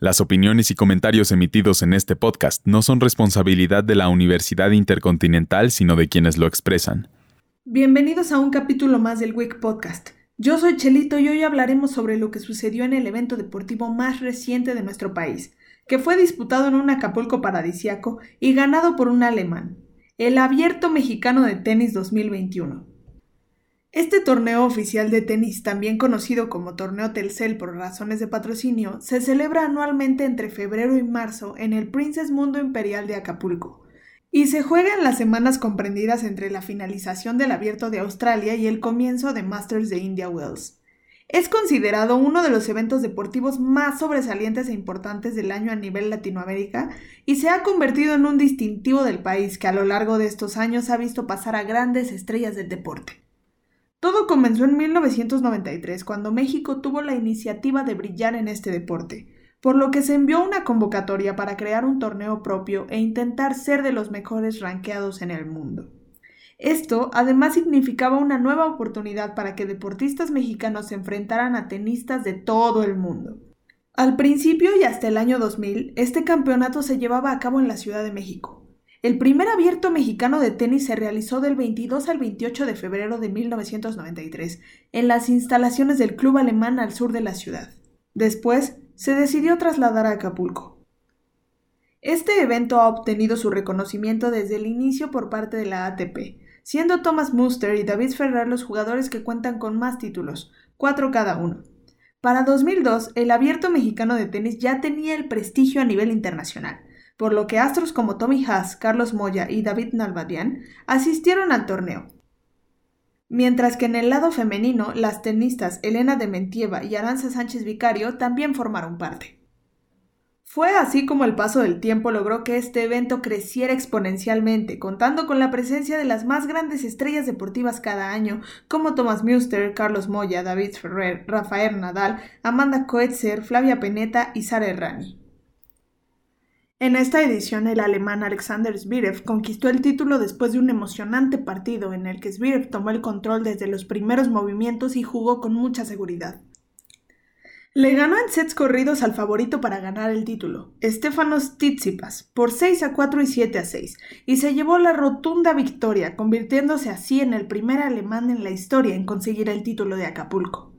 Las opiniones y comentarios emitidos en este podcast no son responsabilidad de la Universidad Intercontinental, sino de quienes lo expresan. Bienvenidos a un capítulo más del WIC Podcast. Yo soy Chelito y hoy hablaremos sobre lo que sucedió en el evento deportivo más reciente de nuestro país, que fue disputado en un Acapulco paradisiaco y ganado por un alemán, el Abierto Mexicano de Tenis 2021. Este torneo oficial de tenis, también conocido como Torneo Telcel por razones de patrocinio, se celebra anualmente entre febrero y marzo en el Princess Mundo Imperial de Acapulco y se juega en las semanas comprendidas entre la finalización del Abierto de Australia y el comienzo de Masters de India Wells. Es considerado uno de los eventos deportivos más sobresalientes e importantes del año a nivel Latinoamérica y se ha convertido en un distintivo del país que a lo largo de estos años ha visto pasar a grandes estrellas del deporte. Todo comenzó en 1993, cuando México tuvo la iniciativa de brillar en este deporte, por lo que se envió una convocatoria para crear un torneo propio e intentar ser de los mejores ranqueados en el mundo. Esto además significaba una nueva oportunidad para que deportistas mexicanos se enfrentaran a tenistas de todo el mundo. Al principio y hasta el año 2000, este campeonato se llevaba a cabo en la Ciudad de México, el primer abierto mexicano de tenis se realizó del 22 al 28 de febrero de 1993 en las instalaciones del Club Alemán al sur de la ciudad. Después se decidió trasladar a Acapulco. Este evento ha obtenido su reconocimiento desde el inicio por parte de la ATP, siendo Thomas Muster y David Ferrer los jugadores que cuentan con más títulos, cuatro cada uno. Para 2002, el abierto mexicano de tenis ya tenía el prestigio a nivel internacional, por lo que astros como Tommy Haas, Carlos Moya y David Nalbadian asistieron al torneo. Mientras que en el lado femenino, las tenistas Elena Dementieva y Aranza Sánchez Vicario también formaron parte. Fue así como el paso del tiempo logró que este evento creciera exponencialmente, contando con la presencia de las más grandes estrellas deportivas cada año, como Thomas Muster, Carlos Moya, David Ferrer, Rafael Nadal, Amanda Coetzer, Flavia Peneta y Sara Errani. En esta edición, el alemán Alexander Zverev conquistó el título después de un emocionante partido en el que Zverev tomó el control desde los primeros movimientos y jugó con mucha seguridad. Le ganó en sets corridos al favorito para ganar el título, Stefanos Tsitsipas, por 6 a 4 y 7 a 6, y se llevó la rotunda victoria, convirtiéndose así en el primer alemán en la historia en conseguir el título de Acapulco.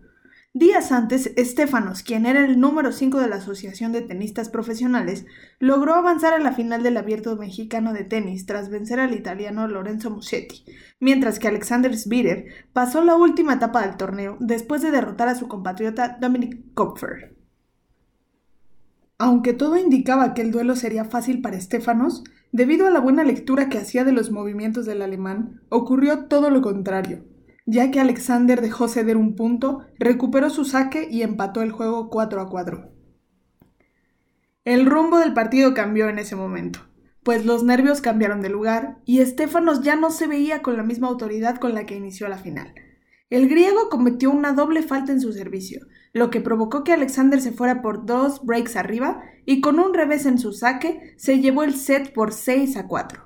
Días antes, Stefanos, quien era el número 5 de la Asociación de Tenistas Profesionales, logró avanzar a la final del Abierto Mexicano de Tenis tras vencer al italiano Lorenzo Musetti, mientras que Alexander Zverev pasó la última etapa del torneo después de derrotar a su compatriota Dominic Kopfer. Aunque todo indicaba que el duelo sería fácil para Stefanos, debido a la buena lectura que hacía de los movimientos del alemán, ocurrió todo lo contrario ya que Alexander dejó ceder un punto, recuperó su saque y empató el juego 4 a 4. El rumbo del partido cambió en ese momento, pues los nervios cambiaron de lugar y Estefanos ya no se veía con la misma autoridad con la que inició la final. El griego cometió una doble falta en su servicio, lo que provocó que Alexander se fuera por dos breaks arriba y con un revés en su saque se llevó el set por 6 a 4.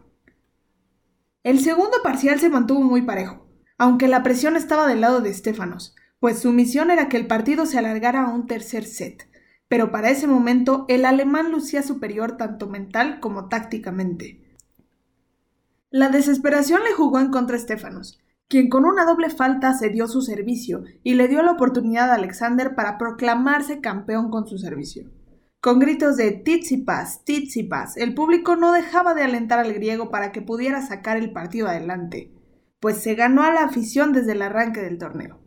El segundo parcial se mantuvo muy parejo, aunque la presión estaba del lado de Stefanos, pues su misión era que el partido se alargara a un tercer set. Pero para ese momento el alemán lucía superior tanto mental como tácticamente. La desesperación le jugó en contra a Stefanos, quien con una doble falta cedió su servicio y le dio la oportunidad a Alexander para proclamarse campeón con su servicio. Con gritos de Titsipas, Titsipas, el público no dejaba de alentar al griego para que pudiera sacar el partido adelante pues se ganó a la afición desde el arranque del torneo.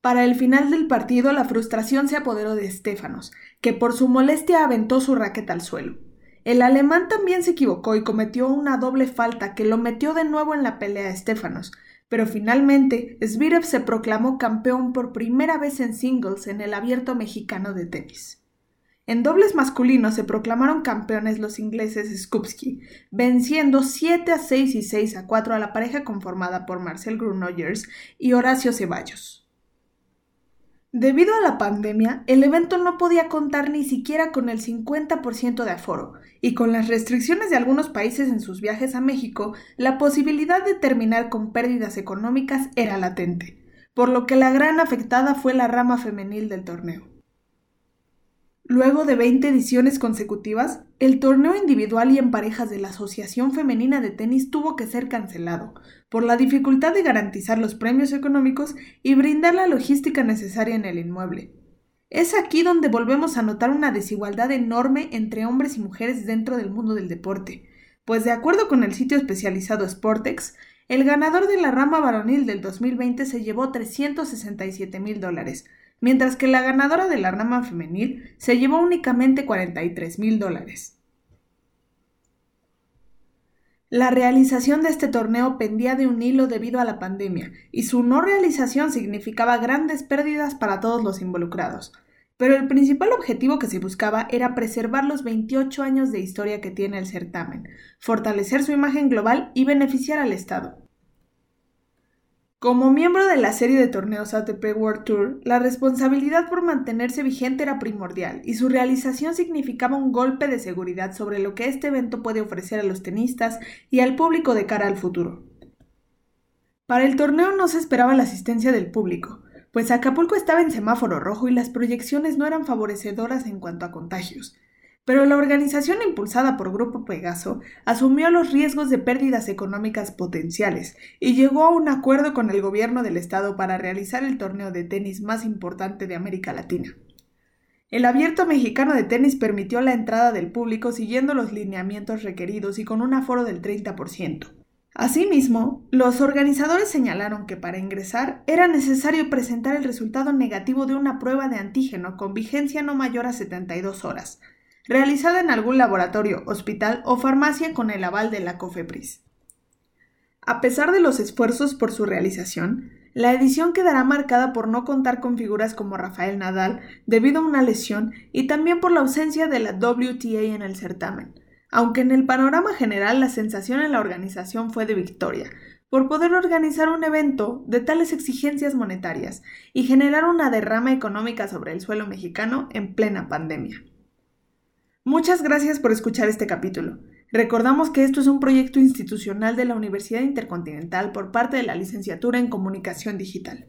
Para el final del partido la frustración se apoderó de Estefanos, que por su molestia aventó su raqueta al suelo. El alemán también se equivocó y cometió una doble falta que lo metió de nuevo en la pelea a Estefanos, pero finalmente Zverev se proclamó campeón por primera vez en singles en el abierto mexicano de tenis. En dobles masculinos se proclamaron campeones los ingleses Skupski, venciendo 7 a 6 y 6 a 4 a la pareja conformada por Marcel Grunogers y Horacio Ceballos. Debido a la pandemia, el evento no podía contar ni siquiera con el 50% de aforo, y con las restricciones de algunos países en sus viajes a México, la posibilidad de terminar con pérdidas económicas era latente, por lo que la gran afectada fue la rama femenil del torneo. Luego de 20 ediciones consecutivas, el torneo individual y en parejas de la Asociación Femenina de Tenis tuvo que ser cancelado, por la dificultad de garantizar los premios económicos y brindar la logística necesaria en el inmueble. Es aquí donde volvemos a notar una desigualdad enorme entre hombres y mujeres dentro del mundo del deporte, pues de acuerdo con el sitio especializado Sportex, el ganador de la rama varonil del 2020 se llevó 367 mil dólares, mientras que la ganadora de la rama femenil se llevó únicamente 43 mil dólares. La realización de este torneo pendía de un hilo debido a la pandemia, y su no realización significaba grandes pérdidas para todos los involucrados. Pero el principal objetivo que se buscaba era preservar los 28 años de historia que tiene el certamen, fortalecer su imagen global y beneficiar al Estado. Como miembro de la serie de torneos ATP World Tour, la responsabilidad por mantenerse vigente era primordial y su realización significaba un golpe de seguridad sobre lo que este evento puede ofrecer a los tenistas y al público de cara al futuro. Para el torneo no se esperaba la asistencia del público, pues Acapulco estaba en semáforo rojo y las proyecciones no eran favorecedoras en cuanto a contagios, pero la organización impulsada por Grupo Pegaso asumió los riesgos de pérdidas económicas potenciales y llegó a un acuerdo con el gobierno del estado para realizar el torneo de tenis más importante de América Latina. El abierto mexicano de tenis permitió la entrada del público siguiendo los lineamientos requeridos y con un aforo del 30%. Asimismo, los organizadores señalaron que para ingresar era necesario presentar el resultado negativo de una prueba de antígeno con vigencia no mayor a 72 horas, realizada en algún laboratorio, hospital o farmacia con el aval de la COFEPRIS. A pesar de los esfuerzos por su realización, la edición quedará marcada por no contar con figuras como Rafael Nadal debido a una lesión y también por la ausencia de la WTA en el certamen, aunque en el panorama general la sensación en la organización fue de victoria, por poder organizar un evento de tales exigencias monetarias y generar una derrama económica sobre el suelo mexicano en plena pandemia. Muchas gracias por escuchar este capítulo. Recordamos que esto es un proyecto institucional de la Universidad Intercontinental por parte de la Licenciatura en Comunicación Digital.